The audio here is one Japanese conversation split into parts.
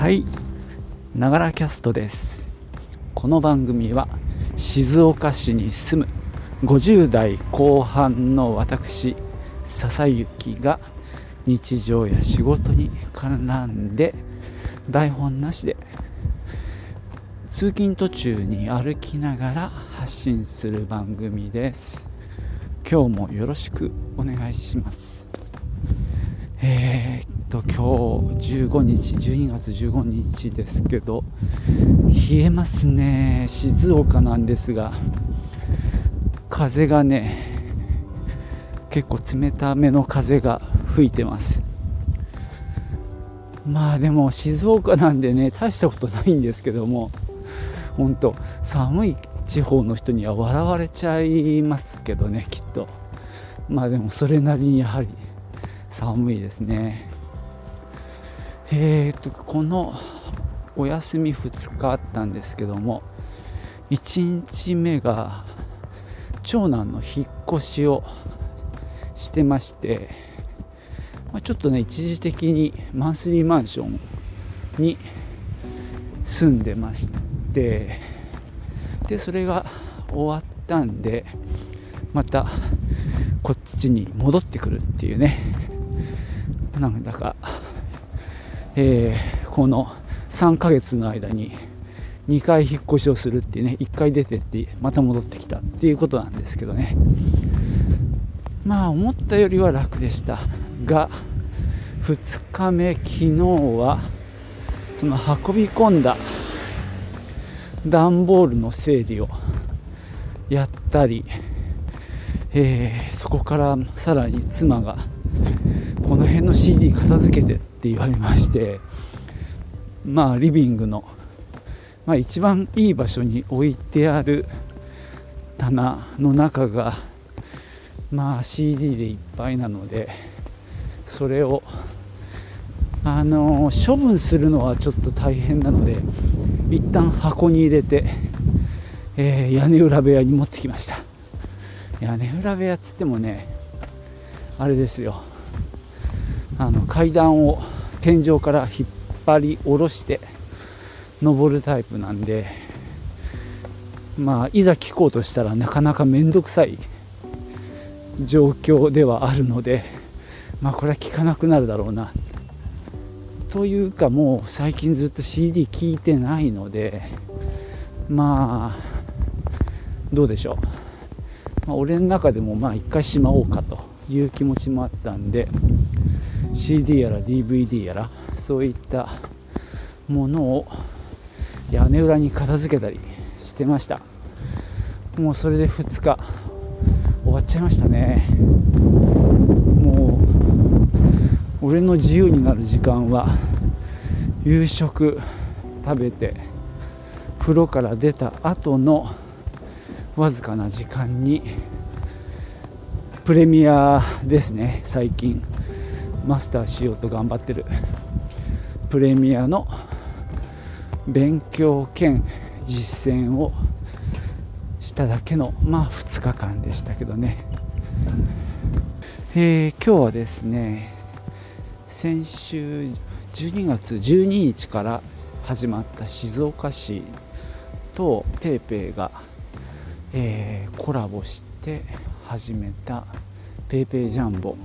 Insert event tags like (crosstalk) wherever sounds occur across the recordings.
はい。ながらキャストです。この番組は静岡市に住む50代後半の私笹雪が日常や仕事に絡んで台本なしで通勤途中に歩きながら発信する番組です。今日もよろしくお願いします。えー、と今日15日12月15日ですけど冷えますね。静岡なんですが風がね結構冷ための風が吹いてます。まあでも静岡なんでね大したことないんですけども本当寒い地方の人には笑われちゃいますけどねきっと。まあでもそれなりにやはり寒いですね。えーとこのお休み2日あったんですけども1日目が長男の引っ越しをしてまして、まあ、ちょっとね一時的にマンスリーマンションに住んでましてでそれが終わったんでまたこっちに戻ってくるっていうね。なんだか、えー、この3ヶ月の間に2回引っ越しをするっていうね1回出てってまた戻ってきたっていうことなんですけどね。まあ思ったよりは楽でした。が2日目昨日はその運び込んだ段ボールの整理をやったり、えー、そこからさらに妻がこの辺の CD 片付けてって言われましてまあリビングの、まあ、一番いい場所に置いてある棚の中がまあ CD でいっぱいなのでそれをあの処分するのはちょっと大変なので一旦箱に入れて、えー、屋根裏部屋に持ってきました。屋根裏部屋っつってもねあれですよ。あの階段を天井から引っ張り下ろして登るタイプなんでまあいざ聞こうとしたらなかなか面倒くさい状況ではあるのでまあこれは聞かなくなるだろうな。というかもう最近ずっと CD 聴いてないのでまあどうでしょう、まあ、俺の中でもまあ一回しまおうかという気持ちもあったんで CD やら DVD やらそういったものを屋根裏に片付けたりしてました。もうそれで2日終わっちゃいましたね。もう俺の自由になる時間は夕食食べて風呂から出た後のわずかな時間にプレミアですね最近。マスターしようと頑張ってる。プレミアの勉強兼実践をしただけのまあ2日間でしたけどね、えー、今日はですね先週12月12日から始まった静岡市と PayPay が、えー、コラボして始めた PayPay ジャンボ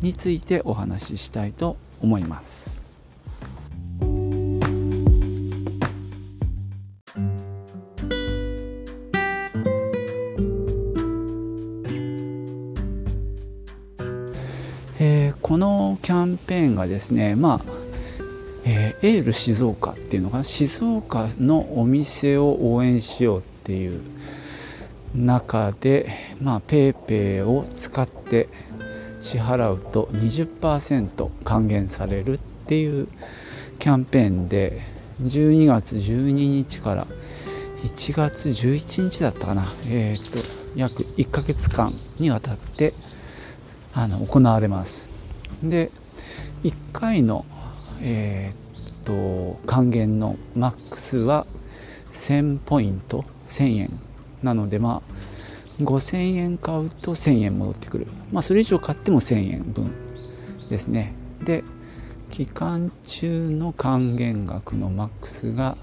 についてお話ししたいと思います。このキャンペーンがですねまあえー、エール静岡っていうのが静岡のお店を応援しようっていう中で、まあ、ペイペイを使って支払うと20%還元されるっていうキャンペーンで12月12日から1月11日だったかな、えーと、と約1ヶ月間にわたってあの行われます。で1回の、えー、っと還元のマックスは1000ポイント1000円なのでまあ5000円買うと1000円戻ってくる。まあそれ以上買っても1000円分ですね。で期間中の還元額のマックスが、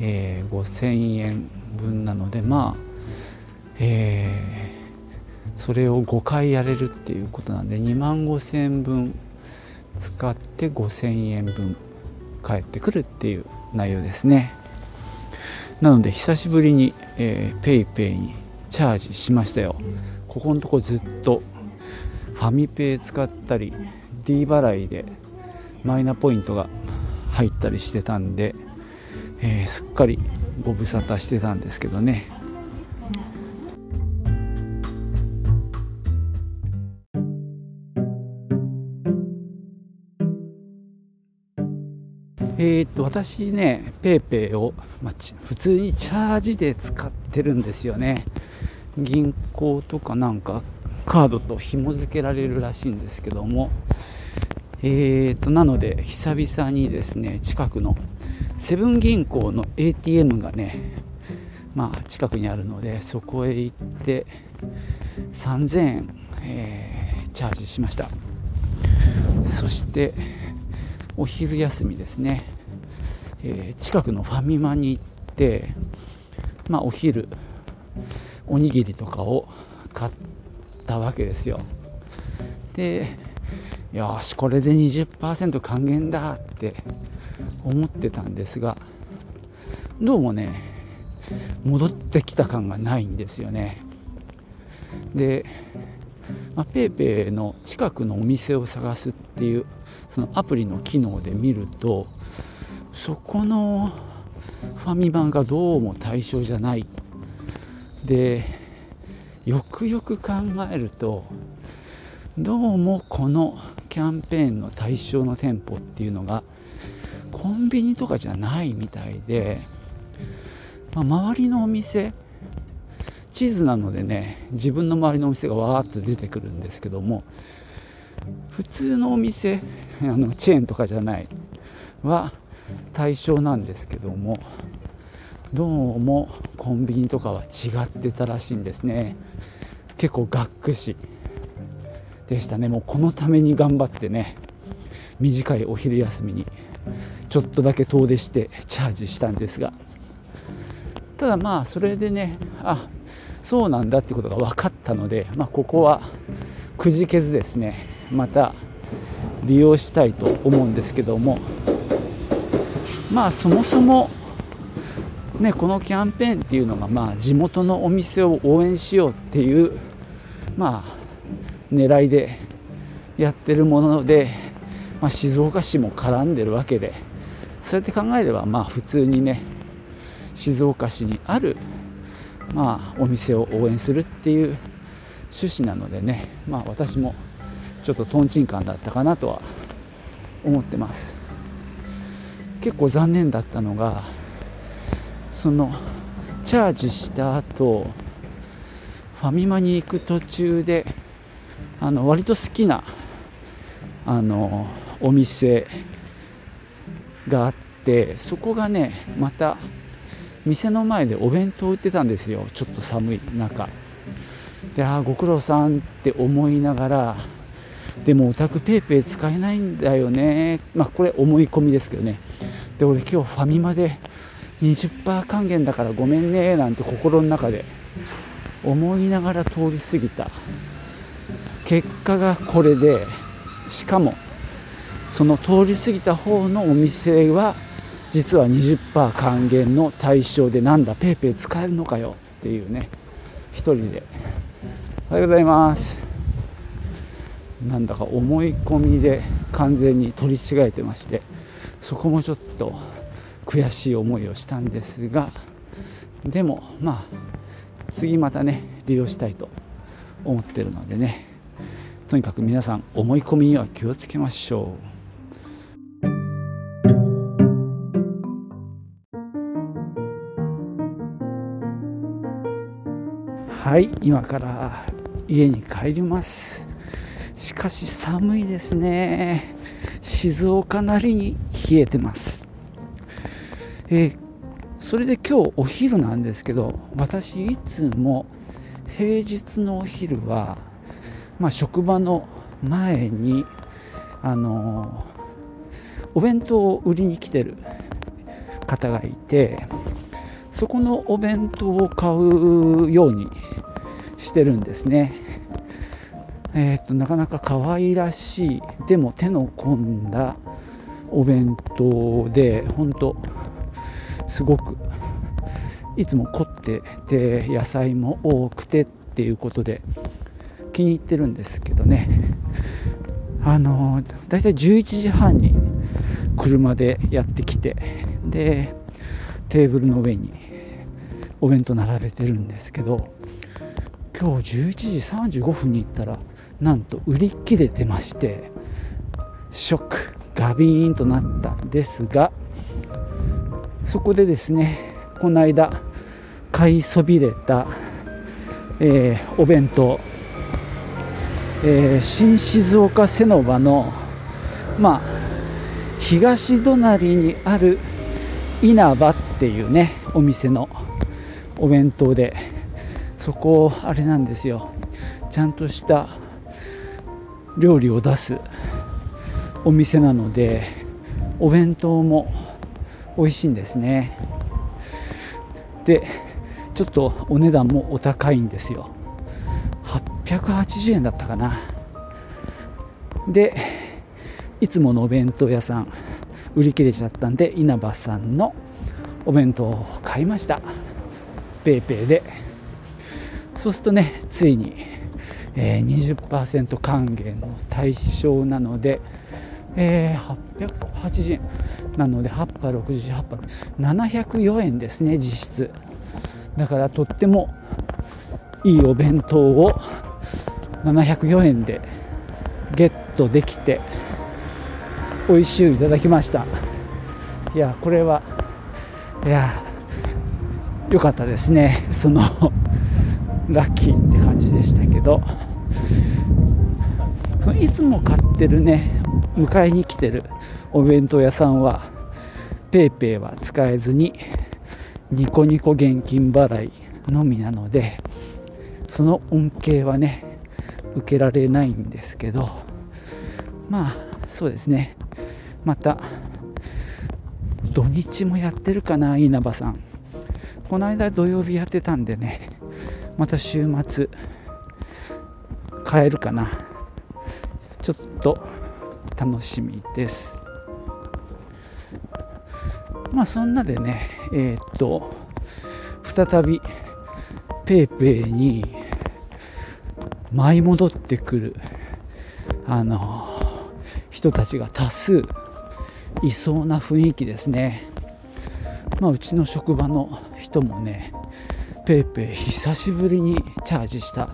えー、5000円分なのでまあ、えー、それを5回やれるっていうことなんで2万5000円分使って5000円分返ってくるっていう内容ですね。なので久しぶりに PayPay、えー、ペイにチャージしましたよ。ここのとこずっとファミペイ使ったり D 払いでマイナポイントが入ったりしてたんで、えー、すっかりご無沙汰してたんですけどね。えー、っと私ね PayPay を、まあ、普通にチャージで使ってるんですよね。銀行とかなんかカードと紐付けられるらしいんですけども。えーと、なので久々にですね近くのセブン銀行の ATM がねまあ近くにあるのでそこへ行って3000円、えー、チャージしました。そしてお昼休みですね、えー、近くのファミマに行ってまあお昼おにぎりとかを買ったわけですよ。でよしこれで20%還元だって思ってたんですがどうもね戻ってきた感がないんですよね。で、まあ、ペイペイの近くのお店を探すっていうそのアプリの機能で見るとそこのファミマがどうも対象じゃない。でよくよく考えるとどうもこのキャンペーンの対象の店舗っていうのがコンビニとかじゃないみたいで、まあ、周りのお店地図なのでね自分の周りのお店がわーっと出てくるんですけども普通のお店あのチェーンとかじゃないは対象なんですけどもどうもコンビニとかは違ってたらしいんですね。結構がっくしでしたね。もうこのために頑張ってね短いお昼休みにちょっとだけ遠出してチャージしたんですが。ただまあそれでねあそうなんだってことが分かったので、まあ、ここはくじけずですねまた利用したいと思うんですけどもまあそもそもねこのキャンペーンっていうのがまあ地元のお店を応援しようっていうまあ狙いでやってるもので、まあ、静岡市も絡んでるわけでそうやって考えればまあ普通にね静岡市にある、まあ、お店を応援するっていう趣旨なのでね、まあ、私もちょっととんちんカンだったかなとは思ってます。結構残念だったのがそのチャージした後ファミマに行く途中であの割と好きなあのお店があってそこがねまた店の前でお弁当売ってたんですよ。ちょっと寒い中。でああご苦労さんって思いながらでもお宅ペイペイ使えないんだよね。まあこれ思い込みですけどね。で俺今日ファミマで20%還元だからごめんねなんて心の中で思いながら通り過ぎた。結果がこれでしかもその通り過ぎた方のお店は実は20%還元の対象でなんだ PayPay 使えるのかよっていうね1人で。おはようございます。なんだか思い込みで完全に取り違えてまして。そこもちょっと悔しい思いをしたんですがでもまあ次またね利用したいと思ってるのでねとにかく皆さん思い込みには気をつけましょう。はい今から家に帰りますしかし寒いですね静岡なりに冷えてますえー、それで今日お昼なんですけど私いつも平日のお昼はまあ、職場の前にあのお弁当を売りに来てる方がいてそこのお弁当を買うようにしてるんですね。えーと、なかなか可愛らしいでも手の込んだお弁当で本当すごくいつも凝ってて野菜も多くてっていうことで気に入ってるんですけどね。あのだいたい11時半に車でやってきてでテーブルの上にお弁当並べてるんですけど今日11時35分に行ったらなんと売り切れてましてショック。ガビーンとなったんですがそこでですねこの間買いそびれた、えー、お弁当、えー、新静岡セノバのまあ東隣にある稲葉っていうねお店のお弁当でそこあれなんですよ。ちゃんとした料理を出すお店なのでお弁当も美味しいんですね。でちょっとお値段もお高いんですよ。880円だったかな。でいつものお弁当屋さん売り切れちゃったんで稲葉さんのお弁当を買いました。PayPay で。そうするとねついに、えー、20%還元の対象なので、えー、880円。なので8波68波704円ですね実質。だからとってもいいお弁当を704円でゲットできて美味しゅういただきました。いやこれはいや良かったですね。そのラッキーって感じでしたけど。そのいつも買ってるね迎えに来てるお弁当屋さんは PayPay は使えずにニコニコ現金払いのみなのでその恩恵はね受けられないんですけどまあそうですね。また土日もやってるかな稲葉さん。この間土曜日やってたんでねまた週末買えるかな。ちょっと楽しみです。まあそんなでねえー、っと再び PayPay に舞い戻ってくるあの人たちが多数いそうな雰囲気ですね。まあうちの職場の人もね PayPay 久しぶりにチャージした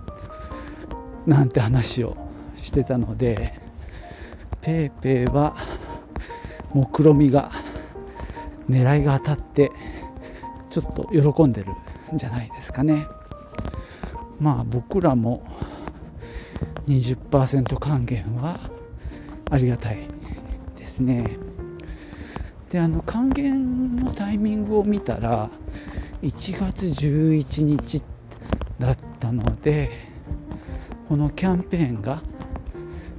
なんて話をしてたので PayPay は目論みが狙いが当たってちょっと喜んでるんじゃないですかね。まあ僕らも20%還元はありがたいですね。であの還元のタイミングを見たら1月11日だったのでこのキャンペーンが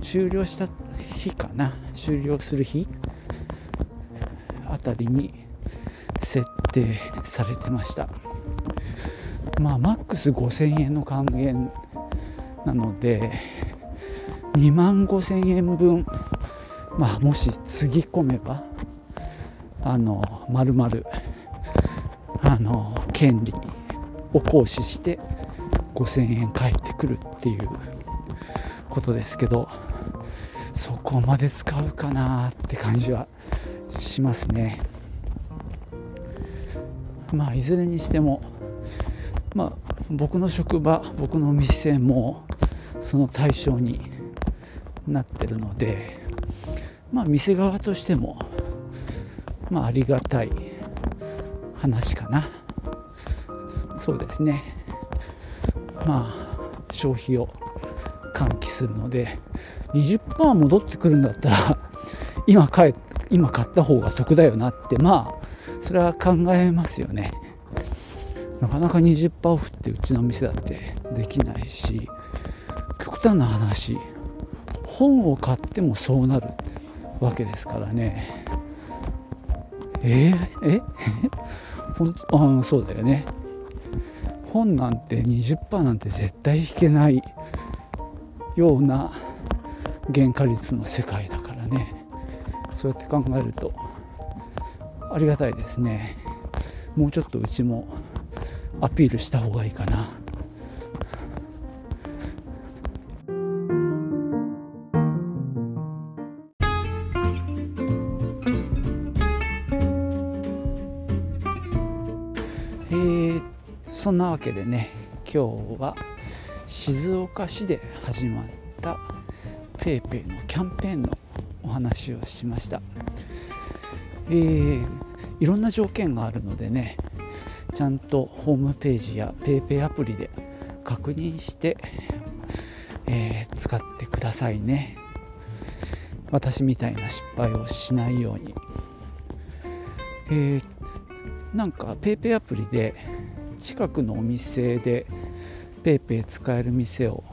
終了した日かな終了する日あたりに設定されてました。まあマックス5000円の還元なので2万5000円分まあもしつぎ込めばあの丸々あの権利を行使して5000円返ってくるっていうことですけどこまで使うかなって感じはしますね。まあいずれにしてもまあ僕の職場僕の店もその対象になってるのでまあ店側としてもまあありがたい話かな。そうですね。まあ消費を喚起するので20%戻ってくるんだったら (laughs) 今買え今買った方が得だよなってまあそれは考えますよね。なかなか20%オフってうちの店だってできないし極端な話本を買ってもそうなるわけですからね。えー、え？(laughs) ほんあそうだよね。本なんて20%なんて絶対引けないような原価率の世界だからね。そうやって考えるとありがたいですね。もうちょっとうちもアピールした方がいいかな。えー、そんなわけでね今日は静岡市で始まった PayPay のキャンペーンのお話をしました、えー、いろんな条件があるのでねちゃんとホームページや PayPay アプリで確認して、えー、使ってくださいね。私みたいな失敗をしないように、えー、なんか PayPay アプリで近くのお店で PayPay 使える店を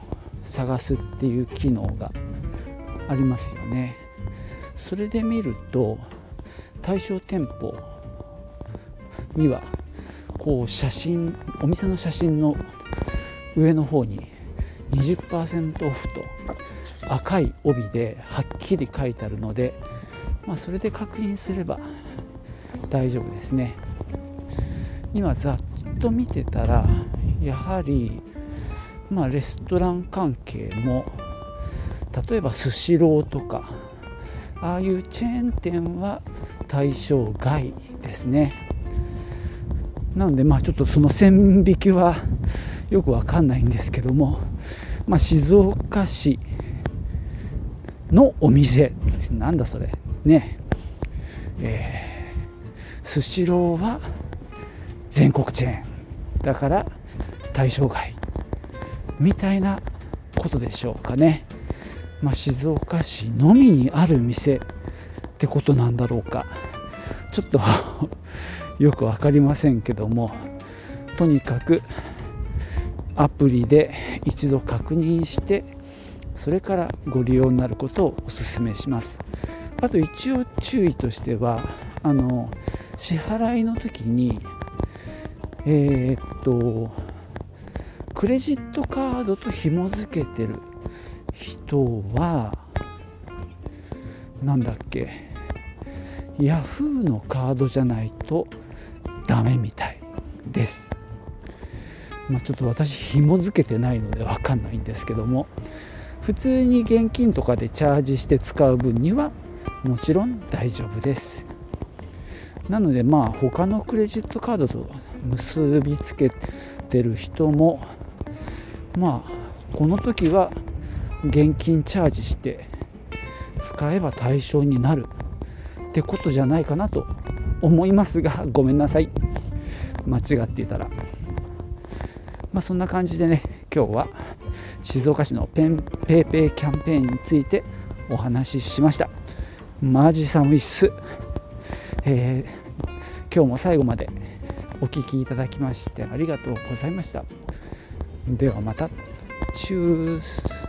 探すっていう機能がありますよね。それで見ると対象店舗にはこう写真お店の写真の上の方に20%オフと赤い帯ではっきり書いてあるので、まあ、それで確認すれば大丈夫ですね。今ざっと見てたらやはりまあレストラン関係も例えばスシローとかああいうチェーン店は対象外ですね。なのでまあちょっとその線引きはよくわかんないんですけども、まあ、静岡市のお店なんだそれ。ね。え、スシローは全国チェーンだから対象外みたいなことでしょうかね。まあ、静岡市のみにある店ってことなんだろうか。ちょっと (laughs) よく分かりませんけどもとにかくアプリで一度確認してそれからご利用になることをお勧めします。あと一応注意としてはあの支払いの時にえー、っとクレジットカードと紐付けてる人はなんだっけヤフーのカードじゃないとダメみたいです。まあ、ちょっと私紐付けてないので分かんないんですけども普通に現金とかでチャージして使う分にはもちろん大丈夫ですなのでまあ他のクレジットカードと結びつけてる人もまあこの時は現金チャージして使えば対象になるってことじゃないかなと思いますがごめんなさい。間違っていたら。まあそんな感じでね今日は静岡市のペンペイペイキャンペーンについてお話ししました。マジ寒いっす、えー、今日も最後までお聴きいただきましてありがとうございました。ではまた。チュース。